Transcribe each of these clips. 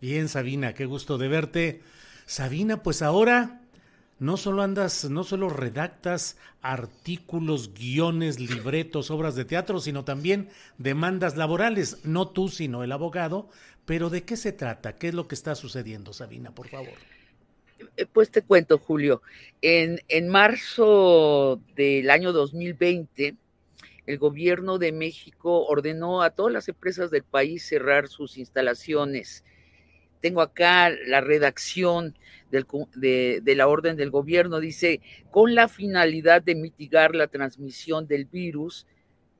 Bien, Sabina, qué gusto de verte. Sabina, pues ahora no solo andas, no solo redactas artículos, guiones, libretos, obras de teatro, sino también demandas laborales, no tú, sino el abogado. Pero ¿de qué se trata? ¿Qué es lo que está sucediendo, Sabina, por favor? Eh, pues te cuento, Julio. En, en marzo del año 2020, el gobierno de México ordenó a todas las empresas del país cerrar sus instalaciones tengo acá la redacción de, la orden del gobierno, dice, con la finalidad de mitigar la transmisión del virus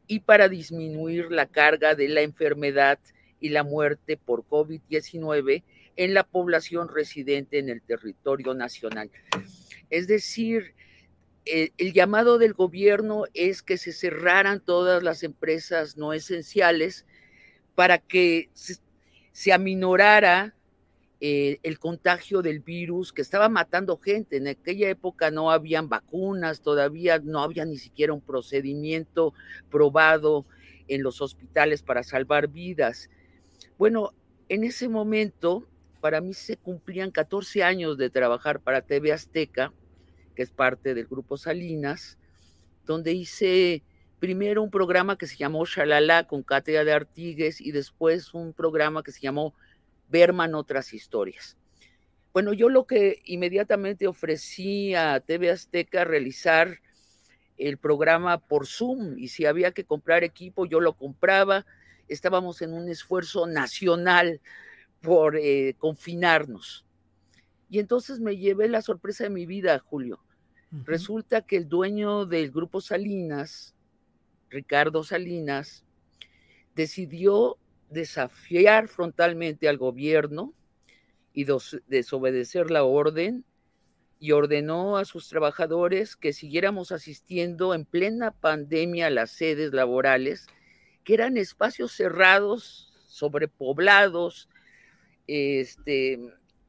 y para disminuir la carga de la enfermedad y la muerte por COVID-19 en la población residente en el territorio nacional. Es decir, el, el, llamado del gobierno es que se cerraran todas las empresas no esenciales para que se aminorara eh, el contagio del virus que estaba matando gente. En aquella época no habían vacunas, todavía no había ni siquiera un procedimiento probado en los hospitales para salvar vidas. Bueno, en ese momento, para mí se cumplían 14 años de trabajar para TV Azteca, que es parte del grupo Salinas, donde hice primero un programa que se llamó Shalala con Cátedra de Artigues y después un programa que se llamó Berman otras historias. Bueno, yo lo que inmediatamente ofrecí a TV Azteca realizar el programa por Zoom y si había que comprar equipo, yo lo compraba. Estábamos en un esfuerzo nacional por eh, confinarnos. Y entonces me llevé la sorpresa de mi vida, Julio. Resulta que el dueño del grupo Salinas, Ricardo Salinas, decidió desafiar frontalmente al gobierno y desobedecer la orden y ordenó a sus trabajadores que siguiéramos asistiendo en plena pandemia a las sedes laborales, que eran espacios cerrados, sobrepoblados, este,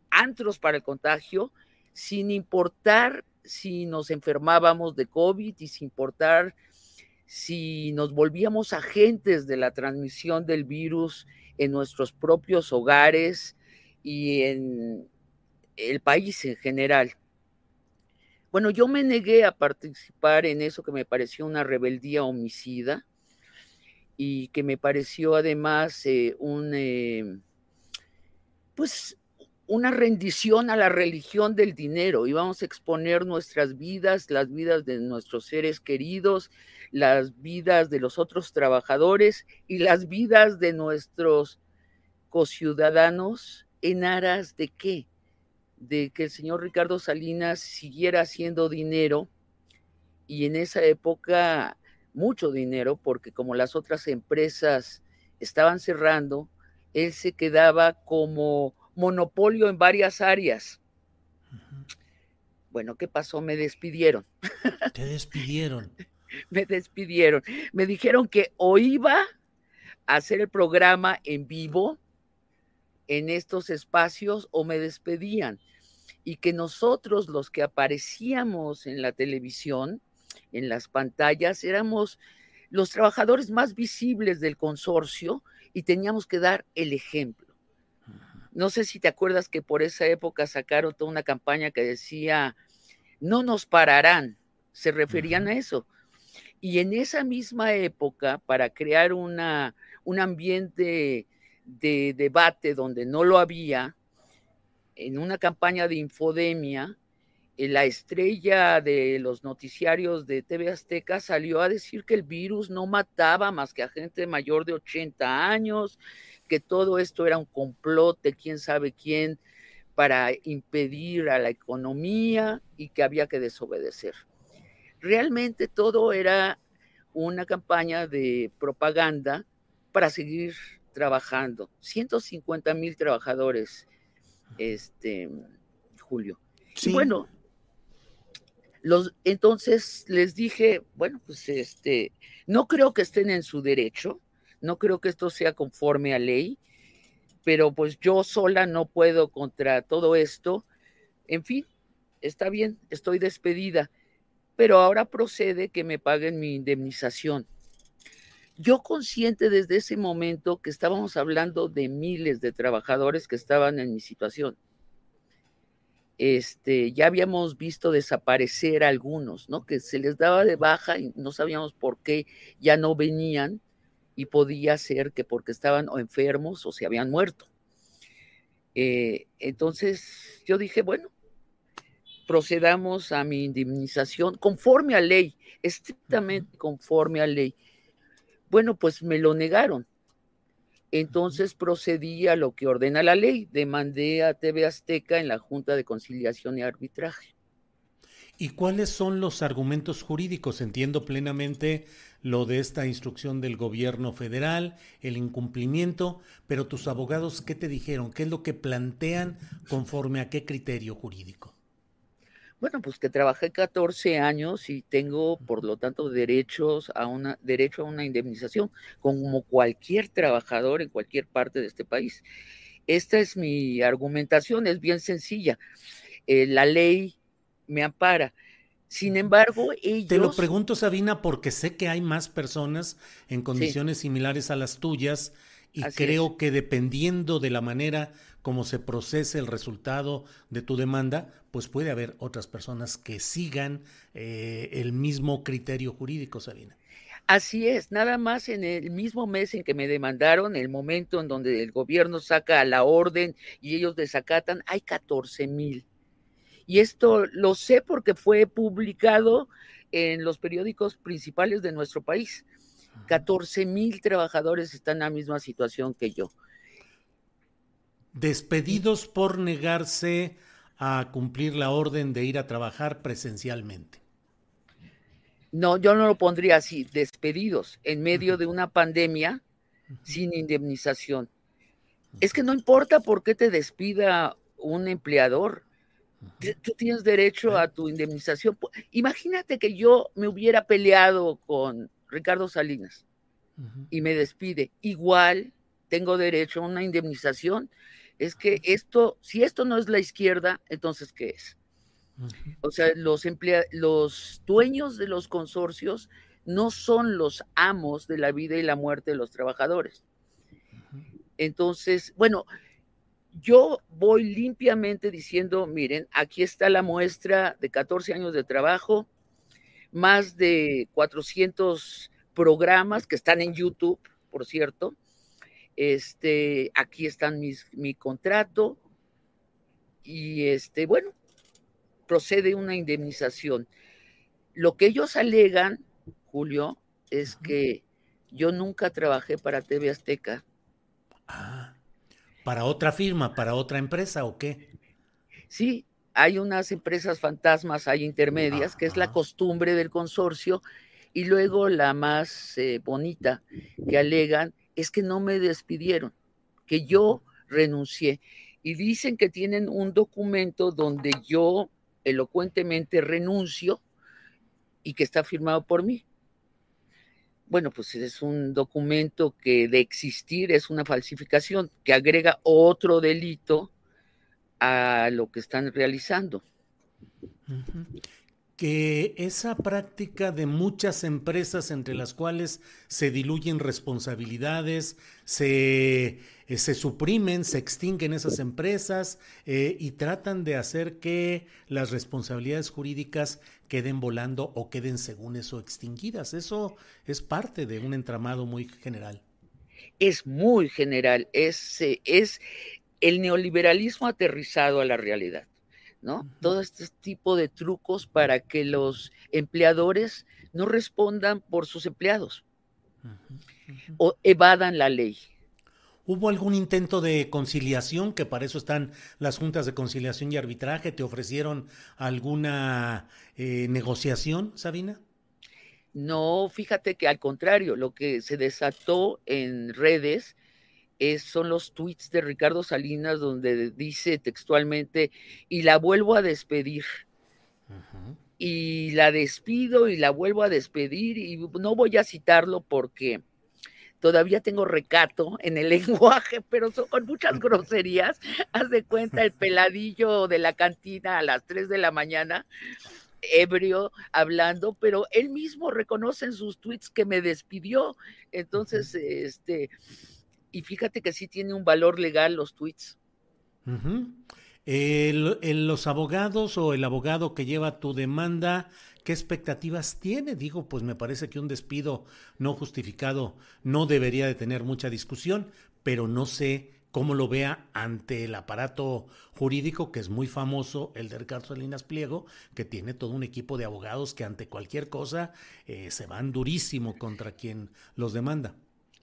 antros para el contagio, sin importar si nos enfermábamos de COVID y sin importar si nos volvíamos agentes de la transmisión del virus en nuestros propios hogares y en el país en general. Bueno, yo me negué a participar en eso que me pareció una rebeldía homicida y que me pareció además eh, un, eh, pues una rendición a la religión del dinero. Íbamos a exponer nuestras vidas, las vidas de nuestros seres queridos, las vidas de los otros trabajadores y las vidas de nuestros cociudadanos en aras de qué? De que el señor Ricardo Salinas siguiera haciendo dinero y en esa época mucho dinero, porque como las otras empresas estaban cerrando, él se quedaba como monopolio en varias áreas. Bueno, ¿qué pasó? Me despidieron. Te despidieron. me despidieron. Me dijeron que o iba a hacer el programa en vivo en estos espacios o me despedían. Y que nosotros los que aparecíamos en la televisión, en las pantallas, éramos los trabajadores más visibles del consorcio y teníamos que dar el ejemplo. No sé si te acuerdas que por esa época sacaron toda una campaña que decía, no nos pararán, se referían a eso. Y en esa misma época, para crear una, un ambiente de debate donde no lo había, en una campaña de infodemia, eh, la estrella de los noticiarios de TV Azteca salió a decir que el virus no mataba más que a gente mayor de 80 años, que todo esto era un complot de quién sabe quién para impedir a la economía y que había que desobedecer. Realmente todo era una campaña de propaganda para seguir trabajando. 150 mil trabajadores, este, Julio. Y bueno, los, entonces les dije, bueno, pues este, no creo que estén en su derecho, no creo que esto sea conforme a ley, pero pues yo sola no puedo contra todo esto. En fin, está bien, estoy despedida, pero ahora procede que me paguen mi indemnización. Yo consciente desde ese momento que estábamos hablando de miles de trabajadores que estaban en mi situación. Este, ya habíamos visto desaparecer algunos, ¿no? Que se les daba de baja y no sabíamos por qué ya no venían y podía ser que porque estaban o enfermos o se habían muerto. Eh, entonces yo dije, bueno, procedamos a mi indemnización conforme a ley, estrictamente conforme a ley. Bueno, pues me lo negaron. Entonces procedí a lo que ordena la ley, demandé a TV Azteca en la Junta de Conciliación y Arbitraje. ¿Y cuáles son los argumentos jurídicos? Entiendo plenamente lo de esta instrucción del gobierno federal, el incumplimiento, pero tus abogados, ¿qué te dijeron? ¿Qué es lo que plantean conforme a qué criterio jurídico? Bueno, pues que trabajé 14 años y tengo, por lo tanto, derechos a una, derecho a una indemnización, como cualquier trabajador en cualquier parte de este país. Esta es mi argumentación, es bien sencilla. Eh, la ley me ampara. Sin embargo, ellos... Te lo pregunto, Sabina, porque sé que hay más personas en condiciones similares a las tuyas y creo que dependiendo de la manera como se procese el resultado de tu demanda, pues puede haber otras personas que sigan eh, el mismo criterio jurídico, Sabina. Así es, nada más en el mismo mes en que me demandaron, el momento en donde el gobierno saca la orden y ellos desacatan, hay 14 mil. Y esto lo sé porque fue publicado en los periódicos principales de nuestro país. 14 mil trabajadores están en la misma situación que yo. Despedidos por negarse a cumplir la orden de ir a trabajar presencialmente. No, yo no lo pondría así, despedidos en medio de una pandemia sin indemnización. Es que no importa por qué te despida un empleador, tú tienes derecho a tu indemnización. Imagínate que yo me hubiera peleado con Ricardo Salinas y me despide. Igual tengo derecho a una indemnización. Es que esto, si esto no es la izquierda, entonces ¿qué es? O sea, los, los dueños de los consorcios no son los amos de la vida y la muerte de los trabajadores. Entonces, bueno, yo voy limpiamente diciendo, miren, aquí está la muestra de 14 años de trabajo, más de 400 programas que están en YouTube, por cierto. Este, aquí están mis, mi contrato y este, bueno, procede una indemnización. Lo que ellos alegan, Julio, es que yo nunca trabajé para TV Azteca. Ah, ¿para otra firma, para otra empresa o qué? Sí, hay unas empresas fantasmas, hay intermedias, que es la costumbre del consorcio, y luego la más eh, bonita que alegan es que no me despidieron, que yo renuncié. Y dicen que tienen un documento donde yo elocuentemente renuncio y que está firmado por mí. Bueno, pues es un documento que de existir es una falsificación, que agrega otro delito a lo que están realizando. Que esa práctica de muchas empresas entre las cuales se diluyen responsabilidades, se, eh, se suprimen, se extinguen esas empresas eh, y tratan de hacer que las responsabilidades jurídicas queden volando o queden según eso extinguidas. Eso es parte de un entramado muy general. Es muy general, es, eh, es el neoliberalismo aterrizado a la realidad. ¿No? Todo este tipo de trucos para que los empleadores no respondan por sus empleados o evadan la ley. ¿Hubo algún intento de conciliación, que para eso están las juntas de conciliación y arbitraje? ¿Te ofrecieron alguna eh, negociación, Sabina? No, fíjate que al contrario, lo que se desató en redes son los tweets de Ricardo Salinas donde dice textualmente, y la vuelvo a despedir. Y la despido y la vuelvo a despedir y no voy a citarlo porque todavía tengo recato en el lenguaje, pero son con muchas groserías. Haz de cuenta el peladillo de la cantina a las 3 de la mañana, ebrio, hablando, pero él mismo reconoce en sus tweets que me despidió. Entonces, este, y fíjate que sí tiene un valor legal los tweets. los abogados o el abogado que lleva tu demanda, ¿qué expectativas tiene? Digo, pues me parece que un despido no justificado no debería de tener mucha discusión, pero no sé cómo lo vea ante el aparato jurídico que es muy famoso, el de Ricardo Salinas Pliego, que tiene todo un equipo de abogados que ante cualquier cosa eh, se van durísimo contra quien los demanda.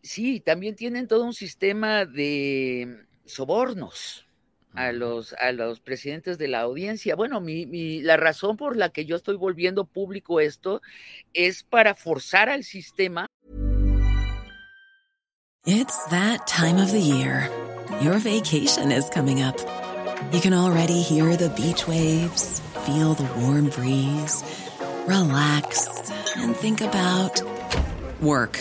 Sí, también tienen todo un sistema de sobornos a los, a los presidentes de la audiencia. Bueno, mi, mi, la razón por la que yo estoy volviendo público esto es para forzar al sistema. It's that time of the year. Your vacation is coming up. You can already hear the beach waves, feel the warm breeze, relax and think about work.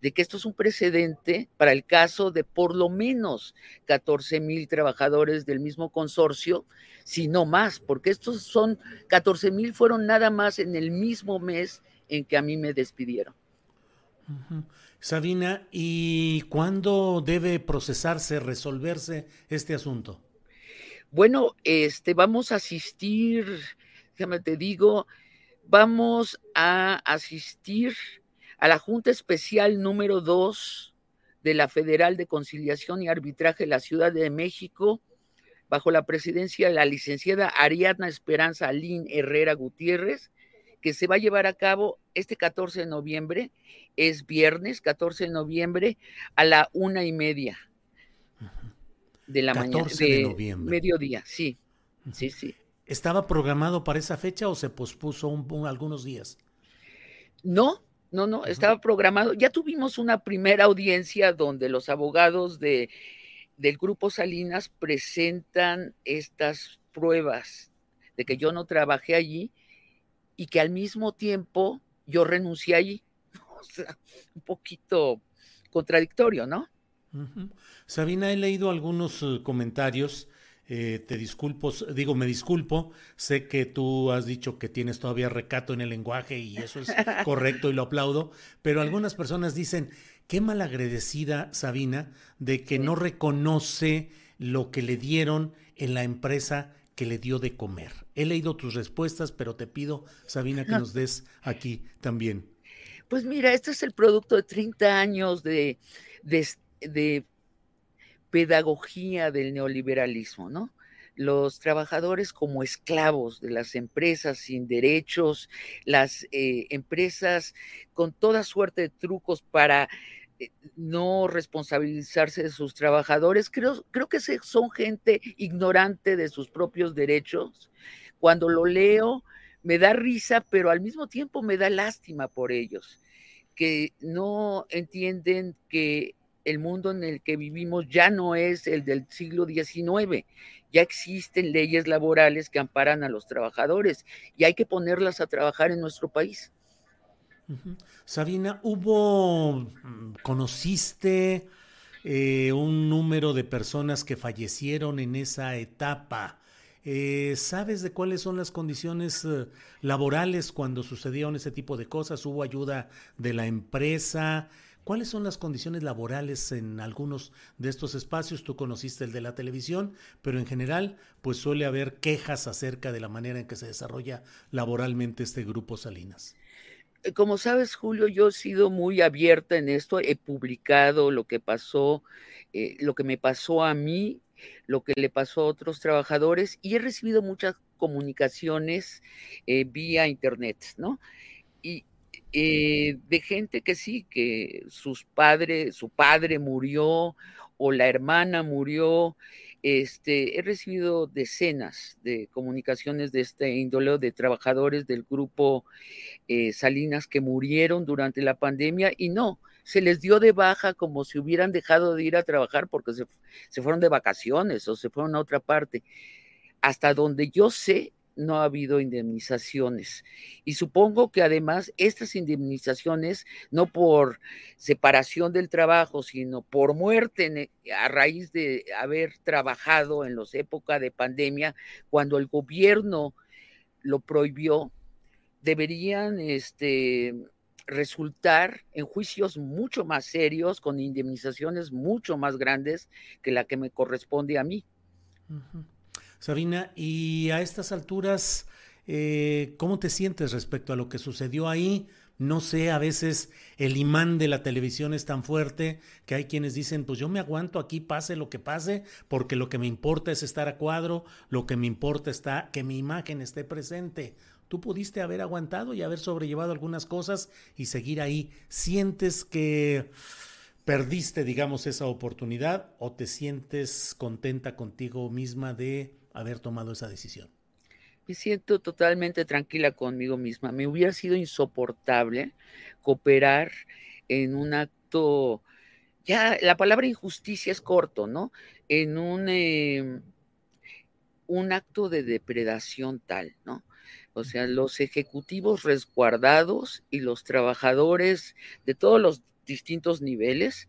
de que esto es un precedente para el caso de por lo menos 14 mil trabajadores del mismo consorcio, si no más, porque estos son 14 mil fueron nada más en el mismo mes en que a mí me despidieron. Sabina, ¿y cuándo debe procesarse, resolverse este asunto? Bueno, este, vamos a asistir, déjame te digo, vamos a asistir a la Junta Especial número 2 de la Federal de Conciliación y Arbitraje de la Ciudad de México, bajo la presidencia de la licenciada Ariadna Esperanza Alín Herrera Gutiérrez, que se va a llevar a cabo este 14 de noviembre, es viernes 14 de noviembre, a la una y media de la mañana, de, noviembre. mediodía, sí, sí, sí. ¿Estaba programado para esa fecha o se pospuso algunos días? No, no, no, estaba programado. Ya tuvimos una primera audiencia donde los abogados de, del grupo Salinas presentan estas pruebas de que yo no trabajé allí y que al mismo tiempo yo renuncié allí. O sea, un poquito contradictorio, ¿no? Sabina, he leído algunos eh, comentarios eh, te disculpo, digo, me disculpo, sé que tú has dicho que tienes todavía recato en el lenguaje y eso es correcto y lo aplaudo, pero algunas personas dicen, qué malagradecida Sabina de que no reconoce lo que le dieron en la empresa que le dio de comer. He leído tus respuestas, pero te pido, Sabina, que nos des aquí también. Pues mira, este es el producto de 30 años de, de pedagogía del neoliberalismo, ¿no? los trabajadores como esclavos de las empresas sin derechos, las eh, empresas con toda suerte de trucos para eh, no responsabilizarse de sus trabajadores. Creo, creo que son gente ignorante de sus propios derechos. Cuando lo leo, me da risa, pero al mismo tiempo me da lástima por ellos, que no entienden que el mundo en el que vivimos ya no es el del siglo XIX, ya existen leyes laborales que amparan a los trabajadores y hay que ponerlas a trabajar en nuestro país. Sabina, ¿hubo, mm, conociste eh, un número de personas que fallecieron en esa etapa? Eh, ¿Sabes de cuáles son las condiciones eh, laborales cuando sucedieron ese tipo de cosas? ¿Hubo ayuda de la empresa? ¿Cuáles son las condiciones laborales en algunos de estos espacios? Tú conociste el de la televisión, pero en general, pues suele haber quejas acerca de la manera en que se desarrolla laboralmente este grupo Salinas. Eh, como sabes, Julio, yo he sido muy abierta en esto, he publicado lo que pasó, eh, lo que me pasó a mí, lo que le pasó a otros trabajadores y he recibido muchas comunicaciones eh, vía internet, ¿no? Y, eh, de gente que sí, que sus padres, su padre murió o la hermana murió. Este, he recibido decenas de comunicaciones de este índole de trabajadores del grupo eh, Salinas que murieron durante la pandemia y no, se les dio de baja como si hubieran dejado de ir a trabajar porque se, se fueron de vacaciones o se fueron a otra parte. Hasta donde yo sé, no ha habido indemnizaciones. Y supongo que además estas indemnizaciones, no por separación del trabajo, sino por muerte a raíz de haber trabajado en los épocas de pandemia, cuando el gobierno lo prohibió, deberían este, resultar en juicios mucho más serios, con indemnizaciones mucho más grandes que la que me corresponde a mí. Sabina, y a estas alturas, eh, ¿cómo te sientes respecto a lo que sucedió ahí? No sé, a veces el imán de la televisión es tan fuerte que hay quienes dicen, pues yo me aguanto aquí, pase lo que pase, porque lo que me importa es estar a cuadro, lo que me importa está que mi imagen esté presente. Tú pudiste haber aguantado y haber sobrellevado algunas cosas y seguir ahí. ¿Sientes que perdiste, digamos, esa oportunidad o te sientes contenta contigo misma de haber tomado esa decisión? Me siento totalmente tranquila conmigo misma. Me hubiera sido insoportable cooperar en un acto, ya la palabra injusticia es corto, ¿no? En un, em, un acto de depredación tal, ¿no? O sea, los ejecutivos resguardados y los trabajadores de todos los distintos niveles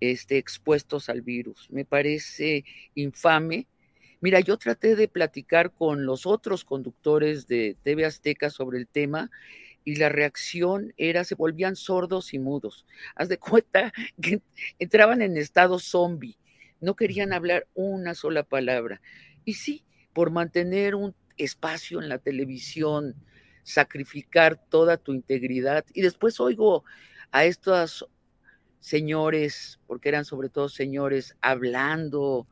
este, expuestos al virus. Me parece infame Mira, yo traté de platicar con los otros conductores de TV Azteca sobre el tema y la reacción era, se volvían sordos y mudos. Haz de cuenta que entraban en estado zombie, no querían hablar una sola palabra. Y sí, por mantener un espacio en la televisión, sacrificar toda tu integridad. Y después oigo a estos señores, porque eran sobre todo señores, hablando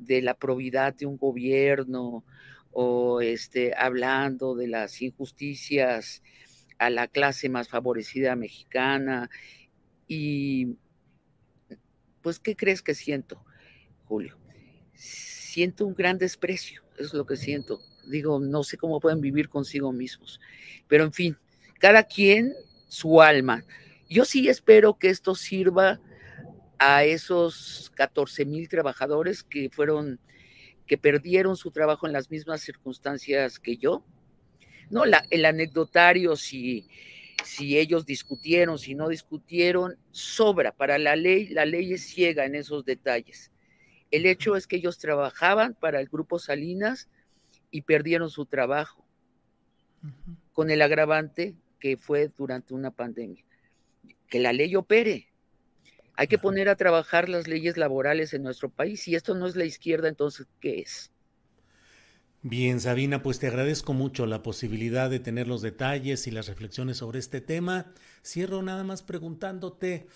de la probidad de un gobierno o este, hablando de las injusticias a la clase más favorecida mexicana. Y pues, ¿qué crees que siento, Julio? Siento un gran desprecio, es lo que siento. Digo, no sé cómo pueden vivir consigo mismos. Pero en fin, cada quien su alma. Yo sí espero que esto sirva a esos 14 mil trabajadores que fueron, que perdieron su trabajo en las mismas circunstancias que yo. No, la, el anecdotario, si, si ellos discutieron, si no discutieron, sobra para la ley, la ley es ciega en esos detalles. El hecho es que ellos trabajaban para el grupo Salinas y perdieron su trabajo, con el agravante que fue durante una pandemia. Que la ley opere, hay que poner a trabajar las leyes laborales en nuestro país. Si esto no es la izquierda, entonces, ¿qué es? Bien, Sabina, pues te agradezco mucho la posibilidad de tener los detalles y las reflexiones sobre este tema. Cierro nada más preguntándote,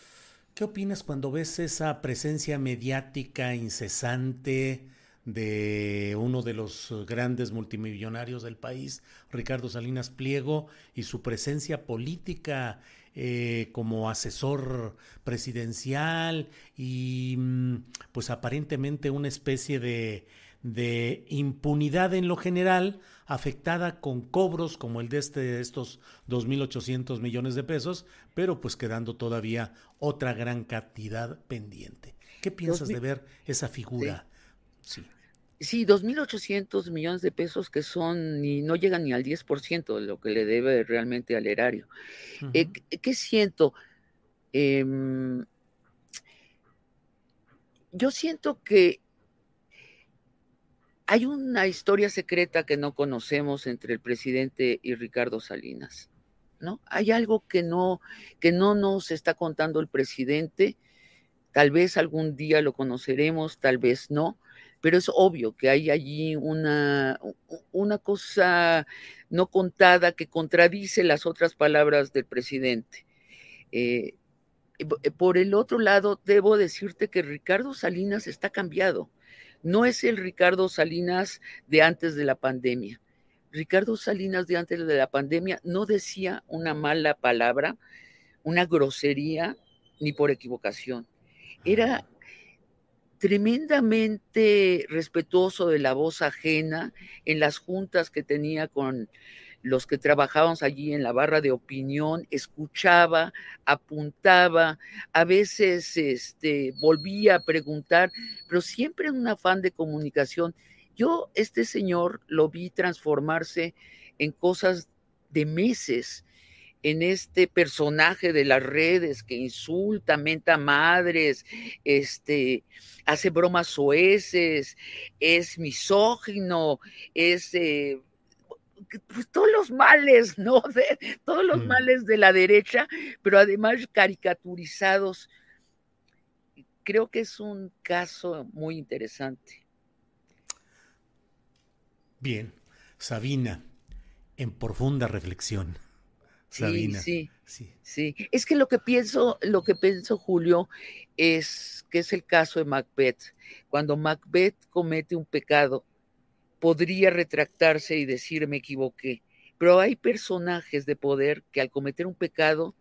¿qué opinas cuando ves esa presencia mediática incesante de uno de los grandes multimillonarios del país, Ricardo Salinas Pliego, y su presencia política eh, como asesor presidencial y mm, pues aparentemente una especie de de impunidad en lo general, afectada con cobros como el de este, estos 2.800 millones de pesos, pero pues quedando todavía otra gran cantidad pendiente. ¿Qué piensas de ver esa figura? Sí. Sí, 2.800 millones de pesos que son y no llegan ni al 10% de lo que le debe realmente al erario. Eh, ¿Qué siento? Em, yo siento que hay una historia secreta que no conocemos entre el presidente y Ricardo Salinas, ¿no? Hay algo que no, que no nos está contando el presidente. Tal vez algún día lo conoceremos, tal vez no, pero es obvio que hay allí una, una cosa no contada que contradice las otras palabras del presidente. Eh, por el otro lado, debo decirte que Ricardo Salinas está cambiado no es el Ricardo Salinas de antes de la pandemia. Ricardo Salinas de antes de la pandemia no decía una mala palabra, una grosería, ni por equivocación. Era tremendamente respetuoso de la voz ajena en las juntas que tenía con los que trabajábamos allí en la barra de opinión, escuchaba, apuntaba, a veces este, volvía a preguntar, pero siempre en un afán de comunicación. Yo, este señor, lo vi transformarse en cosas de meses, en este personaje de las redes que insulta, menta madres, este, hace bromas soeces, es misógino, es eh, pues, todos los males, ¿no? De, todos los mm. males de la derecha, pero además caricaturizados. Creo que es un caso muy interesante. Bien, Sabina, en profunda reflexión. Sabina. Sí, sí, sí, Es que lo que pienso, lo que pienso, Julio, es que es el caso de Macbeth. Cuando Macbeth comete un pecado, podría retractarse y decir me equivoqué. Pero hay personajes de poder que al cometer un pecado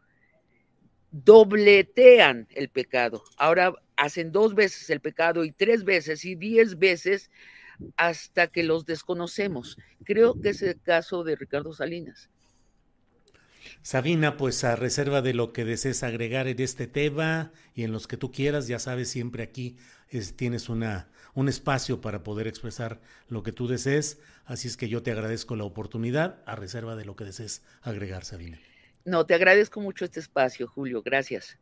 dobletean el pecado. Ahora hacen dos veces el pecado y tres veces y diez veces hasta que los desconocemos. Creo que es el caso de Ricardo Salinas. Sabina, pues a reserva de lo que desees agregar en este tema y en los que tú quieras, ya sabes, siempre aquí tienes una, un espacio para poder expresar lo que tú desees. Así es que yo te agradezco la oportunidad a reserva de lo que desees agregar, Sabina. No, te agradezco mucho este espacio, Julio. Gracias.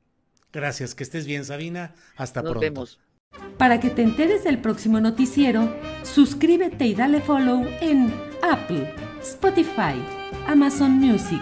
Gracias, que estés bien, Sabina. Hasta Nos pronto. Vemos. Para que te enteres del próximo noticiero, suscríbete y dale follow en Apple, Spotify, Amazon Music,